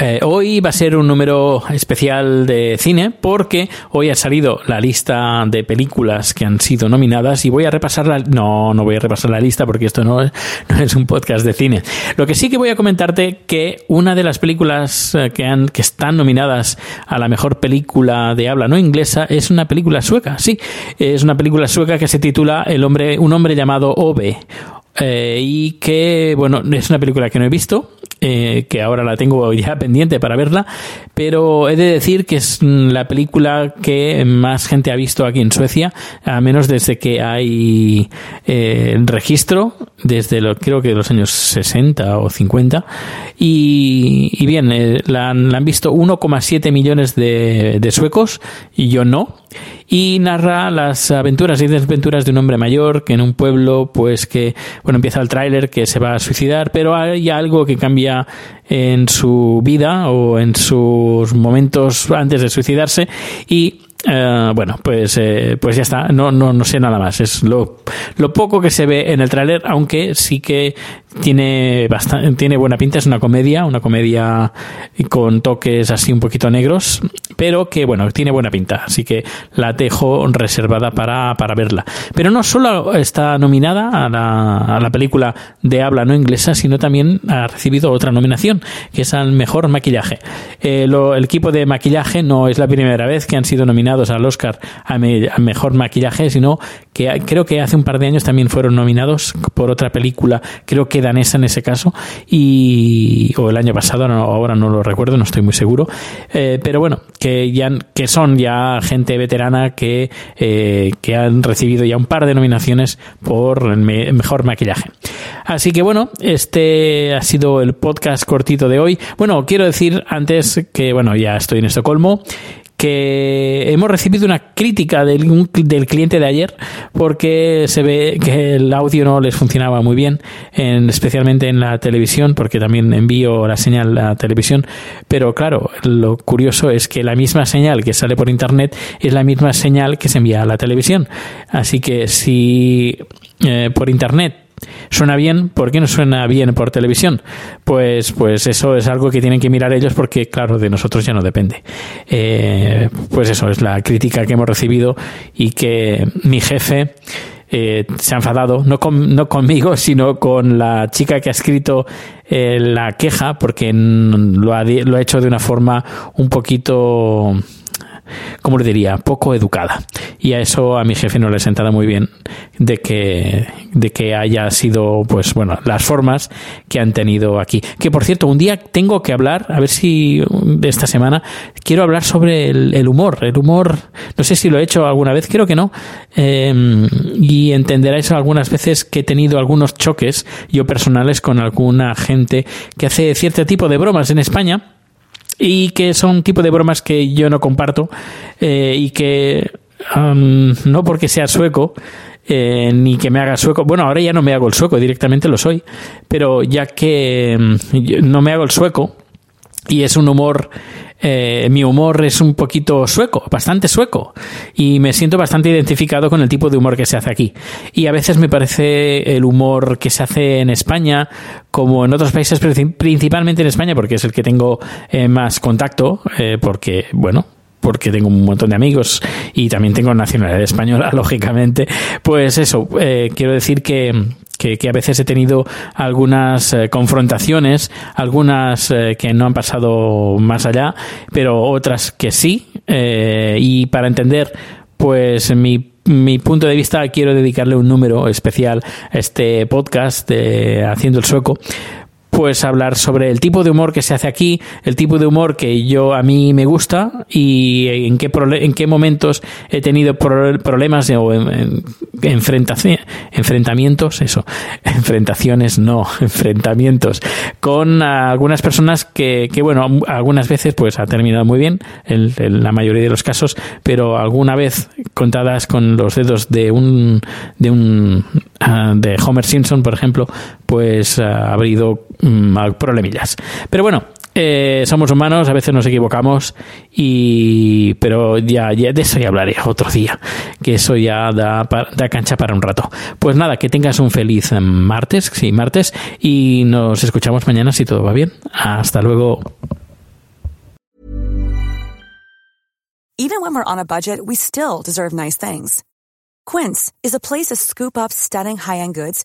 Eh, hoy va a ser un número especial de cine porque hoy ha salido la lista de películas que han sido nominadas y voy a repasar la... No, no voy a repasar la lista porque esto no es, no es un podcast de cine. Lo que sí que voy a comentarte que una de las películas eh, que, han, que están nominadas a la mejor película de habla no inglesa es una película sueca. Sí, es una película sueca que se titula El hombre, un hombre llamado Ove. Eh, y que, bueno, es una película que no he visto, eh, que ahora la tengo ya pendiente para verla, pero he de decir que es la película que más gente ha visto aquí en Suecia, a menos desde que hay eh, registro, desde lo, creo que los años 60 o 50, y, bien, eh, la, han- visto 1,7 millones de, de suecos, y yo no, y narra las aventuras y desventuras de un hombre mayor que en un pueblo, pues que, bueno, empieza el tráiler que se va a suicidar, pero hay algo que cambia en su vida o en sus momentos antes de suicidarse y eh, bueno, pues, eh, pues ya está. No, no, no sé nada más. Es lo, lo poco que se ve en el tráiler, aunque sí que tiene bastante, tiene buena pinta. Es una comedia, una comedia con toques así un poquito negros, pero que bueno, tiene buena pinta. Así que la dejo reservada para, para verla. Pero no solo está nominada a la, a la película de habla no inglesa, sino también ha recibido otra nominación, que es al mejor maquillaje. Eh, lo- el equipo de maquillaje no es la primera vez que han sido nominados al Oscar a, me- a mejor maquillaje, sino que creo que hace un par de años también fueron nominados por otra película, creo que danesa en ese caso, y o el año pasado, ahora no lo recuerdo, no estoy muy seguro, Eh, pero bueno, que ya que son ya gente veterana que, eh, que han recibido ya un par de nominaciones por el me- mejor maquillaje. Así que bueno, este ha sido el podcast cortito de hoy. Bueno, quiero decir antes que, bueno, ya estoy en Estocolmo, que hemos recibido una crítica del, cliente de ayer porque se ve que el audio no les funcionaba muy bien, en- especialmente en la televisión, porque también envío la señal a la televisión. Pero claro, lo curioso es que la misma señal que sale por internet es la misma señal que se envía a la televisión. Así que si eh, por internet suena bien, ¿por qué no suena bien por televisión? Pues, pues eso es algo que tienen que mirar ellos porque, claro, de nosotros ya no depende. Eh, pues eso es la crítica que hemos recibido y que mi jefe eh, se ha enfadado, no, con- no conmigo, sino con la chica que ha escrito eh, la queja porque lo ha, lo ha hecho de una forma un poquito como le diría, poco educada. Y a eso a mi jefe no le ha sentado muy bien de que, de que haya sido, pues bueno, las formas que han tenido aquí. Que por cierto, un día tengo que hablar, a ver si de esta semana, quiero hablar sobre el, humor. El humor, no sé si lo he hecho alguna vez, creo que no. Eh, y entenderáis algunas veces que he tenido algunos choques, yo personales, con alguna gente que hace cierto tipo de bromas en España y que son tipo de bromas que yo no comparto eh, y que um, no porque sea sueco eh, ni que me haga sueco. Bueno ahora ya no me hago el sueco directamente lo soy pero ya que mm, no me hago el sueco y es un humor eh, mi humor es un poquito sueco, bastante sueco, y me siento bastante identificado con el tipo de humor que se hace aquí. Y a veces me parece el humor que se hace en España, como en otros países, principalmente en España, porque es el que tengo eh, más contacto, eh, porque, bueno, porque tengo un montón de amigos y también tengo nacionalidad española, lógicamente, pues eso, quiero decir que, que, a veces he tenido algunas eh, confrontaciones, algunas eh, que no han pasado más allá, pero otras que sí. Eh, y para entender, pues mi mi punto de vista quiero dedicarle un número especial a este podcast de Haciendo el Sueco pues hablar sobre el tipo de humor que se hace aquí, el tipo de humor que yo a mí me gusta y en qué en qué momentos he tenido problemas o enfrentamientos, eso, enfrentaciones, no, enfrentamientos con algunas personas que, que, bueno, algunas veces pues ha terminado muy bien, en, la mayoría de los casos, pero alguna vez contadas con los dedos de un de un ah, de Homer Simpson, por ejemplo, pues ha habido mm, problemillas. Pero bueno, eh, somos humanos, a veces nos equivocamos, y pero ya, de eso ya hablaré otro día, que eso ya da, da cancha para un rato. Pues nada, que tengas un feliz martes, sí, martes, y nos escuchamos mañana si todo va bien. Hasta luego. Even when we're on a budget, we still deserve nice things. Quince is a place to scoop up stunning high-end goods